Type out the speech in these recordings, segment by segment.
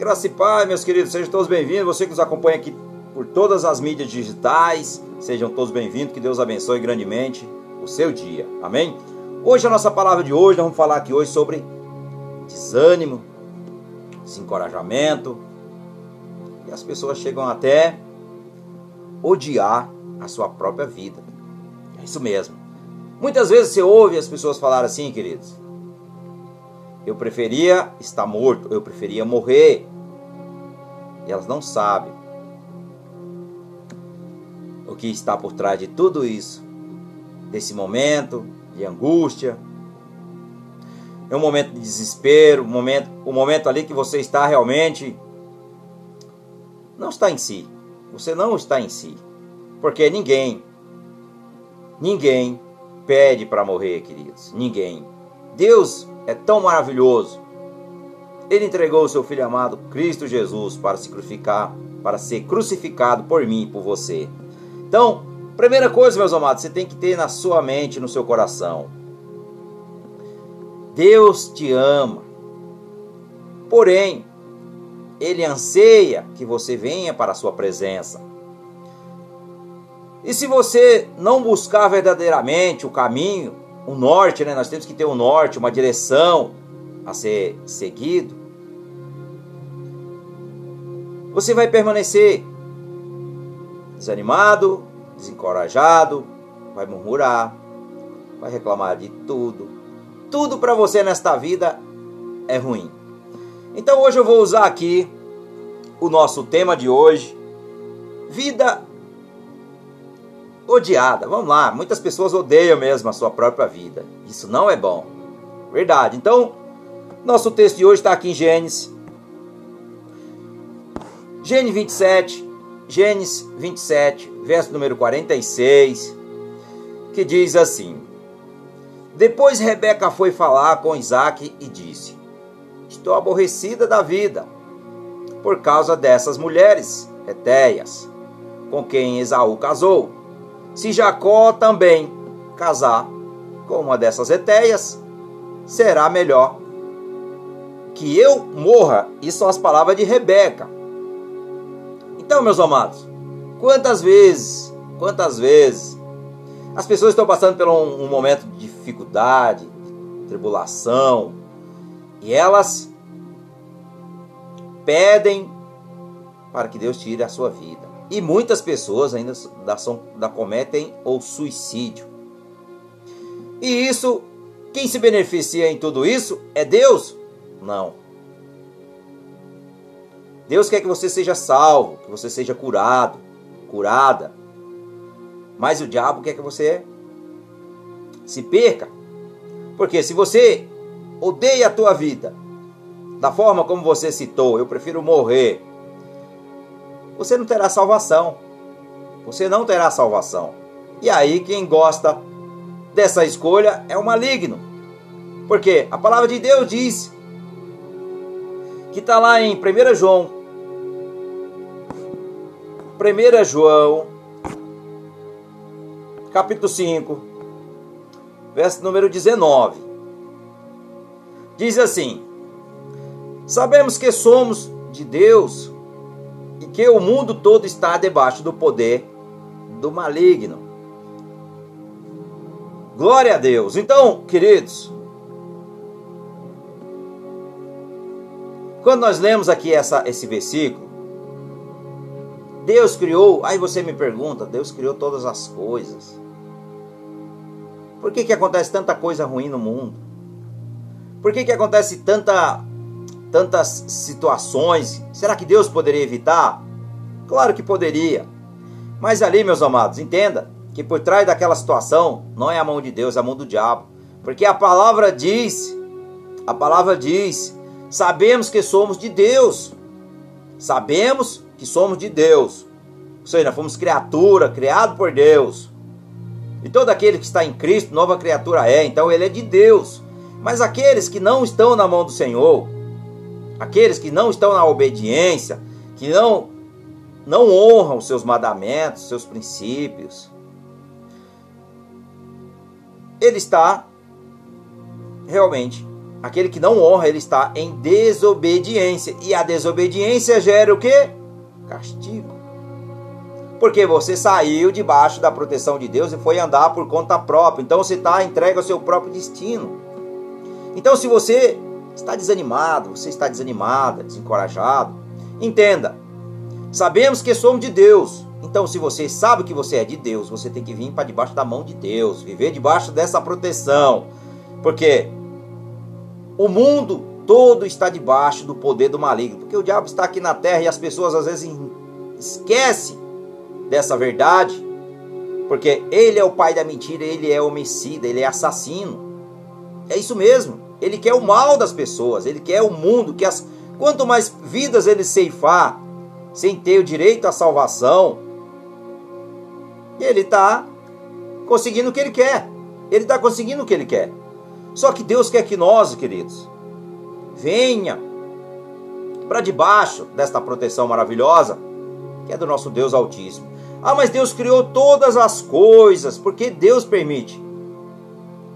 Graça e paz, meus queridos, sejam todos bem-vindos. Você que nos acompanha aqui por todas as mídias digitais, sejam todos bem-vindos. Que Deus abençoe grandemente o seu dia. Amém? Hoje a nossa palavra de hoje, nós vamos falar aqui hoje sobre desânimo, desencorajamento. E as pessoas chegam até odiar a sua própria vida. É isso mesmo. Muitas vezes você ouve as pessoas falar assim, queridos. Eu preferia estar morto, eu preferia morrer. Elas não sabem o que está por trás de tudo isso, desse momento de angústia. É um momento de desespero, um momento, o um momento ali que você está realmente não está em si. Você não está em si. Porque ninguém, ninguém pede para morrer, queridos. Ninguém. Deus é tão maravilhoso. Ele entregou o seu filho amado, Cristo Jesus, para se crucificar, para ser crucificado por mim e por você. Então, primeira coisa, meus amados, você tem que ter na sua mente, no seu coração. Deus te ama. Porém, ele anseia que você venha para a sua presença. E se você não buscar verdadeiramente o caminho, o norte, né? Nós temos que ter um norte, uma direção a ser seguido. Você vai permanecer desanimado, desencorajado, vai murmurar, vai reclamar de tudo. Tudo para você nesta vida é ruim. Então hoje eu vou usar aqui o nosso tema de hoje, vida odiada. Vamos lá, muitas pessoas odeiam mesmo a sua própria vida. Isso não é bom. Verdade. Então, nosso texto de hoje está aqui em Gênesis. Gênesis 27, Gênesis 27, verso número 46, que diz assim: Depois Rebeca foi falar com Isaac e disse: Estou aborrecida da vida por causa dessas mulheres etéias com quem Esaú casou se Jacó também casar com uma dessas etéias, será melhor que eu morra. Isso são as palavras de Rebeca. Então, meus amados, quantas vezes, quantas vezes as pessoas estão passando por um, um momento de dificuldade, de tribulação, e elas pedem para que Deus tire a sua vida. E muitas pessoas ainda da, da cometem o suicídio. E isso, quem se beneficia em tudo isso é Deus? Não. Deus quer que você seja salvo, que você seja curado, curada. Mas o diabo quer que você se perca. Porque se você odeia a tua vida, da forma como você citou, eu prefiro morrer você não terá salvação. Você não terá salvação. E aí, quem gosta dessa escolha é o maligno. Porque a palavra de Deus diz que está lá em 1 João. 1 João, capítulo 5, verso número 19. Diz assim: Sabemos que somos de Deus e que o mundo todo está debaixo do poder do maligno. Glória a Deus. Então, queridos, quando nós lemos aqui essa, esse versículo, Deus criou, aí você me pergunta, Deus criou todas as coisas. Por que, que acontece tanta coisa ruim no mundo? Por que, que acontece tanta tantas situações. Será que Deus poderia evitar? Claro que poderia. Mas ali, meus amados, entenda que por trás daquela situação não é a mão de Deus, é a mão do diabo. Porque a palavra diz, a palavra diz, sabemos que somos de Deus. Sabemos que somos de Deus. Ou seja, nós fomos criatura, criado por Deus. E todo aquele que está em Cristo, nova criatura é, então ele é de Deus. Mas aqueles que não estão na mão do Senhor, aqueles que não estão na obediência, que não não honram os seus mandamentos, seus princípios. Ele está realmente aquele que não honra, ele está em desobediência. E a desobediência gera o quê? Castigo. Porque você saiu debaixo da proteção de Deus e foi andar por conta própria. Então você está entregue ao seu próprio destino. Então, se você está desanimado, você está desanimada, desencorajado, entenda. Sabemos que somos de Deus. Então, se você sabe que você é de Deus, você tem que vir para debaixo da mão de Deus, viver debaixo dessa proteção. Porque o mundo todo está debaixo do poder do maligno. Porque o diabo está aqui na terra e as pessoas às vezes esquecem dessa verdade, porque ele é o pai da mentira, ele é homicida, ele é assassino. É isso mesmo. Ele quer o mal das pessoas, ele quer o mundo, que as quanto mais vidas ele ceifar sem ter o direito à salvação, ele está conseguindo o que ele quer. Ele está conseguindo o que ele quer. Só que Deus quer que nós, queridos, venha para debaixo desta proteção maravilhosa que é do nosso Deus Altíssimo. Ah, mas Deus criou todas as coisas, porque Deus permite.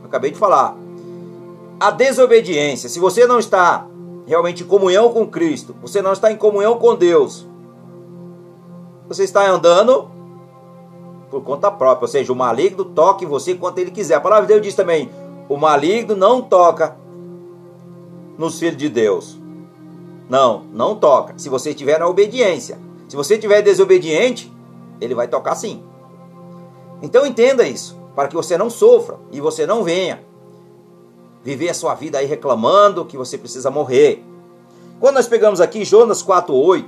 Eu acabei de falar. A desobediência, se você não está realmente em comunhão com Cristo, você não está em comunhão com Deus, você está andando por conta própria, ou seja, o maligno toca em você quanto ele quiser. A palavra de Deus diz também: o maligno não toca nos filhos de Deus. Não, não toca. Se você estiver na obediência. Se você estiver desobediente, ele vai tocar sim. Então entenda isso, para que você não sofra e você não venha viver a sua vida aí reclamando que você precisa morrer. Quando nós pegamos aqui Jonas 4:8,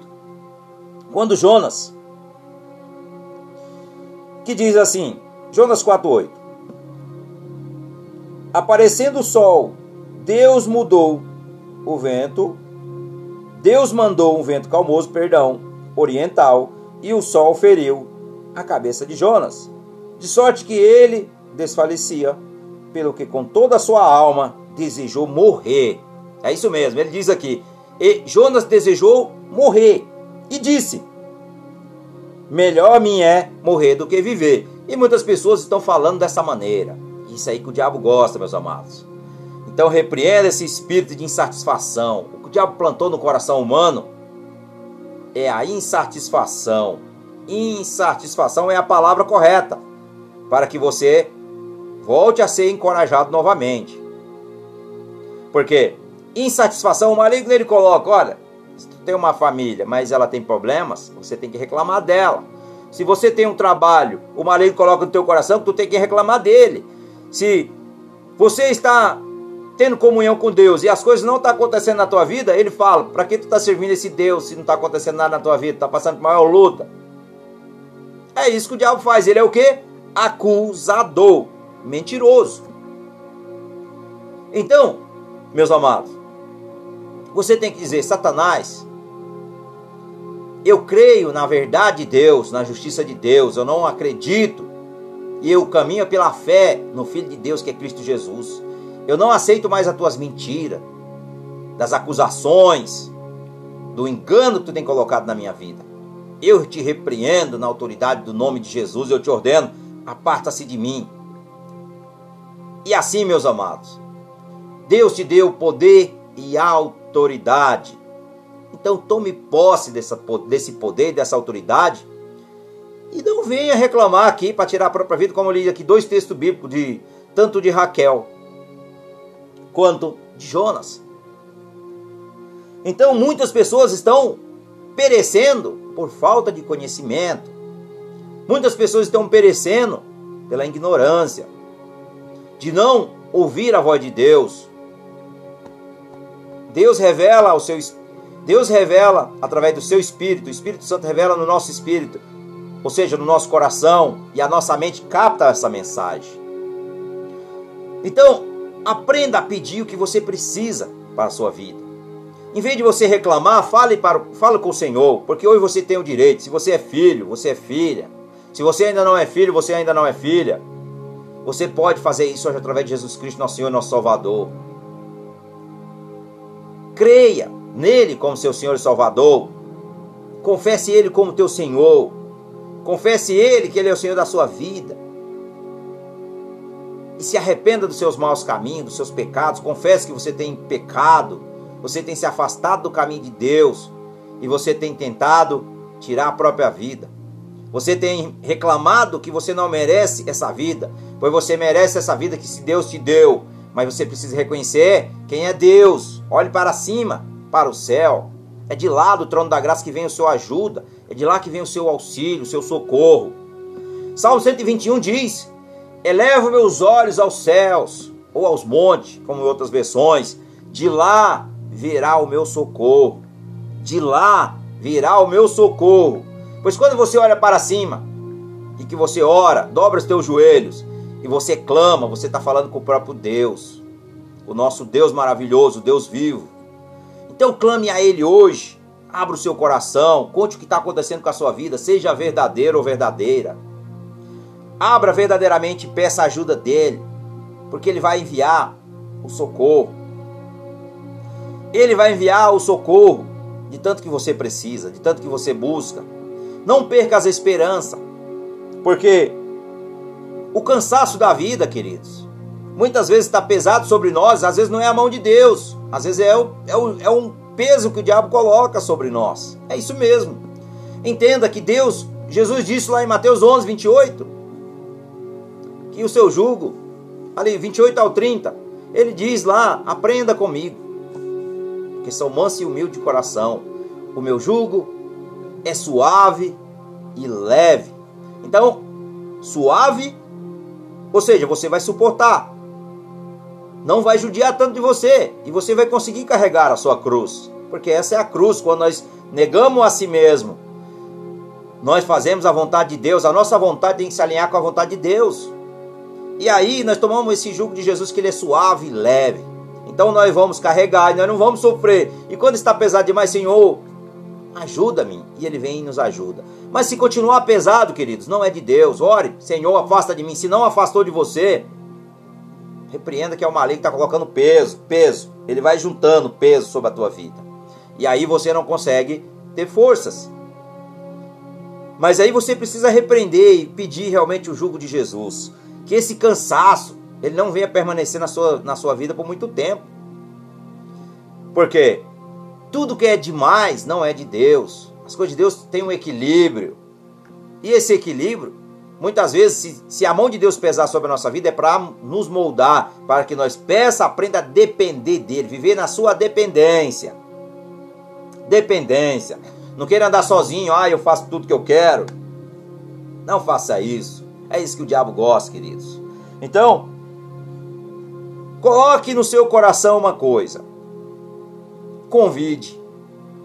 quando Jonas que diz assim, Jonas 4:8 Aparecendo o sol, Deus mudou o vento, Deus mandou um vento calmoso, perdão, oriental, e o sol feriu a cabeça de Jonas, de sorte que ele desfalecia, pelo que com toda a sua alma desejou morrer. É isso mesmo, ele diz aqui. E Jonas desejou morrer e disse: Melhor me é morrer do que viver. E muitas pessoas estão falando dessa maneira. Isso aí que o diabo gosta, meus amados. Então repreenda esse espírito de insatisfação. O que o diabo plantou no coração humano é a insatisfação. Insatisfação é a palavra correta para que você volte a ser encorajado novamente. Porque insatisfação, o maligno ele coloca, olha, se tu tem uma família, mas ela tem problemas, você tem que reclamar dela. Se você tem um trabalho, o maligno coloca no teu coração que tu tem que reclamar dele. Se você está tendo comunhão com Deus e as coisas não estão tá acontecendo na tua vida, ele fala: para que tu está servindo esse Deus se não está acontecendo nada na tua vida? Está passando por maior luta. É isso que o diabo faz. Ele é o que? Acusador, mentiroso. Então, meus amados, você tem que dizer: Satanás, eu creio na verdade de Deus, na justiça de Deus, eu não acredito. E eu caminho pela fé no Filho de Deus que é Cristo Jesus. Eu não aceito mais as tuas mentiras, das acusações, do engano que tu tem colocado na minha vida. Eu te repreendo na autoridade do nome de Jesus, eu te ordeno, aparta-se de mim. E assim, meus amados, Deus te deu poder e autoridade. Então tome posse dessa, desse poder, dessa autoridade. E não venha reclamar aqui para tirar a própria vida, como eu li aqui dois textos bíblicos, de, tanto de Raquel quanto de Jonas. Então muitas pessoas estão perecendo por falta de conhecimento. Muitas pessoas estão perecendo pela ignorância, de não ouvir a voz de Deus. Deus revela ao seu Deus revela através do seu espírito, o Espírito Santo revela no nosso espírito, ou seja, no nosso coração, e a nossa mente capta essa mensagem. Então, Aprenda a pedir o que você precisa para a sua vida. Em vez de você reclamar, fale, para, fale com o Senhor, porque hoje você tem o direito. Se você é filho, você é filha. Se você ainda não é filho, você ainda não é filha. Você pode fazer isso hoje através de Jesus Cristo, nosso Senhor e nosso Salvador. Creia nele como seu Senhor e Salvador. Confesse ele como teu Senhor. Confesse ele que ele é o Senhor da sua vida. E se arrependa dos seus maus caminhos, dos seus pecados, confesse que você tem pecado, você tem se afastado do caminho de Deus e você tem tentado tirar a própria vida. Você tem reclamado que você não merece essa vida, pois você merece essa vida que se Deus te deu, mas você precisa reconhecer quem é Deus. Olhe para cima, para o céu. É de lá do trono da graça que vem o seu ajuda, é de lá que vem o seu auxílio, o seu socorro. Salmo 121 diz: Elevo meus olhos aos céus, ou aos montes, como em outras versões, de lá virá o meu socorro. De lá virá o meu socorro. Pois quando você olha para cima e que você ora, dobra os teus joelhos e você clama, você está falando com o próprio Deus, o nosso Deus maravilhoso, Deus vivo. Então clame a Ele hoje, abra o seu coração, conte o que está acontecendo com a sua vida, seja verdadeiro ou verdadeira. Abra verdadeiramente e peça a ajuda dele, porque ele vai enviar o socorro. Ele vai enviar o socorro de tanto que você precisa, de tanto que você busca. Não perca as esperanças, porque o cansaço da vida, queridos, muitas vezes está pesado sobre nós, às vezes não é a mão de Deus, às vezes é, o, é, o, é um peso que o diabo coloca sobre nós. É isso mesmo. Entenda que Deus, Jesus disse lá em Mateus 11, 28, que o seu jugo, ali 28 ao 30, ele diz lá: aprenda comigo, que sou manso e humilde de coração. O meu jugo é suave e leve. Então, suave, ou seja, você vai suportar. Não vai judiar tanto de você e você vai conseguir carregar a sua cruz, porque essa é a cruz quando nós negamos a si mesmo. Nós fazemos a vontade de Deus, a nossa vontade tem que se alinhar com a vontade de Deus. E aí nós tomamos esse jugo de Jesus que ele é suave e leve. Então nós vamos carregar nós não vamos sofrer. E quando está pesado demais, Senhor, ajuda-me. E ele vem e nos ajuda. Mas se continuar pesado, queridos, não é de Deus. Ore, Senhor, afasta de mim. Se não afastou de você, repreenda que é o maligno que está colocando peso, peso. Ele vai juntando peso sobre a tua vida. E aí você não consegue ter forças. Mas aí você precisa repreender e pedir realmente o jugo de Jesus que esse cansaço ele não venha permanecer na sua, na sua vida por muito tempo. Porque tudo que é demais não é de Deus. As coisas de Deus têm um equilíbrio. E esse equilíbrio, muitas vezes, se, se a mão de Deus pesar sobre a nossa vida, é para nos moldar, para que nós peça, aprenda a depender dele, viver na sua dependência. Dependência. Não queira andar sozinho, ah, eu faço tudo que eu quero. Não faça isso. É isso que o diabo gosta, queridos. Então, coloque no seu coração uma coisa. Convide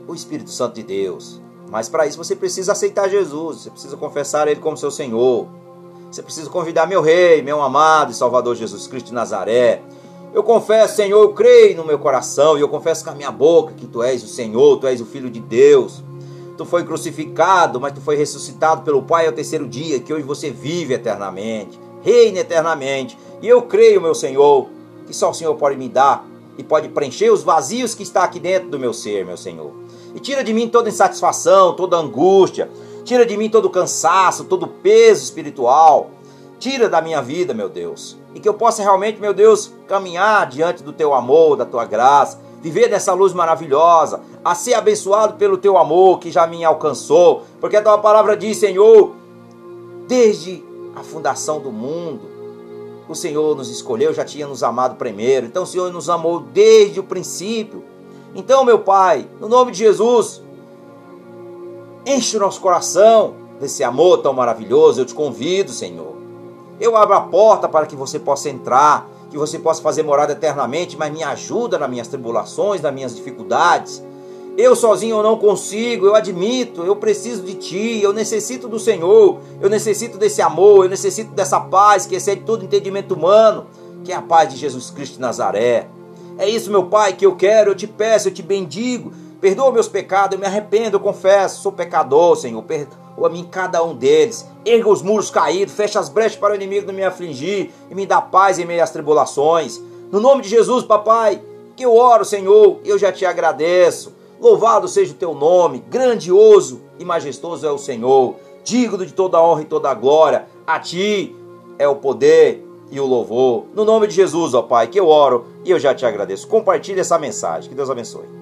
o Espírito Santo de Deus. Mas para isso você precisa aceitar Jesus, você precisa confessar Ele como seu Senhor. Você precisa convidar meu Rei, meu amado e Salvador Jesus Cristo de Nazaré. Eu confesso, Senhor, eu creio no meu coração e eu confesso com a minha boca que Tu és o Senhor, Tu és o Filho de Deus tu foi crucificado, mas tu foi ressuscitado pelo Pai ao terceiro dia, que hoje você vive eternamente, reina eternamente. E eu creio, meu Senhor, que só o Senhor pode me dar e pode preencher os vazios que está aqui dentro do meu ser, meu Senhor. E tira de mim toda insatisfação, toda angústia, tira de mim todo cansaço, todo peso espiritual. Tira da minha vida, meu Deus, e que eu possa realmente, meu Deus, caminhar diante do teu amor, da tua graça, viver nessa luz maravilhosa, a ser abençoado pelo teu amor que já me alcançou, porque a tua palavra diz, Senhor, desde a fundação do mundo, o Senhor nos escolheu, já tinha nos amado primeiro, então o Senhor nos amou desde o princípio. Então, meu Pai, no nome de Jesus, enche o nosso coração desse amor tão maravilhoso, eu te convido, Senhor. Eu abro a porta para que você possa entrar, que você possa fazer morada eternamente, mas me ajuda nas minhas tribulações, nas minhas dificuldades. Eu sozinho eu não consigo, eu admito, eu preciso de ti, eu necessito do Senhor, eu necessito desse amor, eu necessito dessa paz que excede todo entendimento humano, que é a paz de Jesus Cristo de Nazaré. É isso, meu Pai, que eu quero, eu te peço, eu te bendigo. Perdoa meus pecados, eu me arrependo, eu confesso, sou pecador, Senhor. Perdoa a mim cada um deles. Erga os muros caídos, fecha as brechas para o inimigo não me afligir e me dá paz em meio às tribulações. No nome de Jesus, papai, que eu oro, Senhor, eu já te agradeço. Louvado seja o teu nome, grandioso e majestoso é o Senhor, digno de toda honra e toda glória. A ti é o poder, e o louvor. No nome de Jesus, ó Pai, que eu oro e eu já te agradeço. Compartilhe essa mensagem. Que Deus abençoe.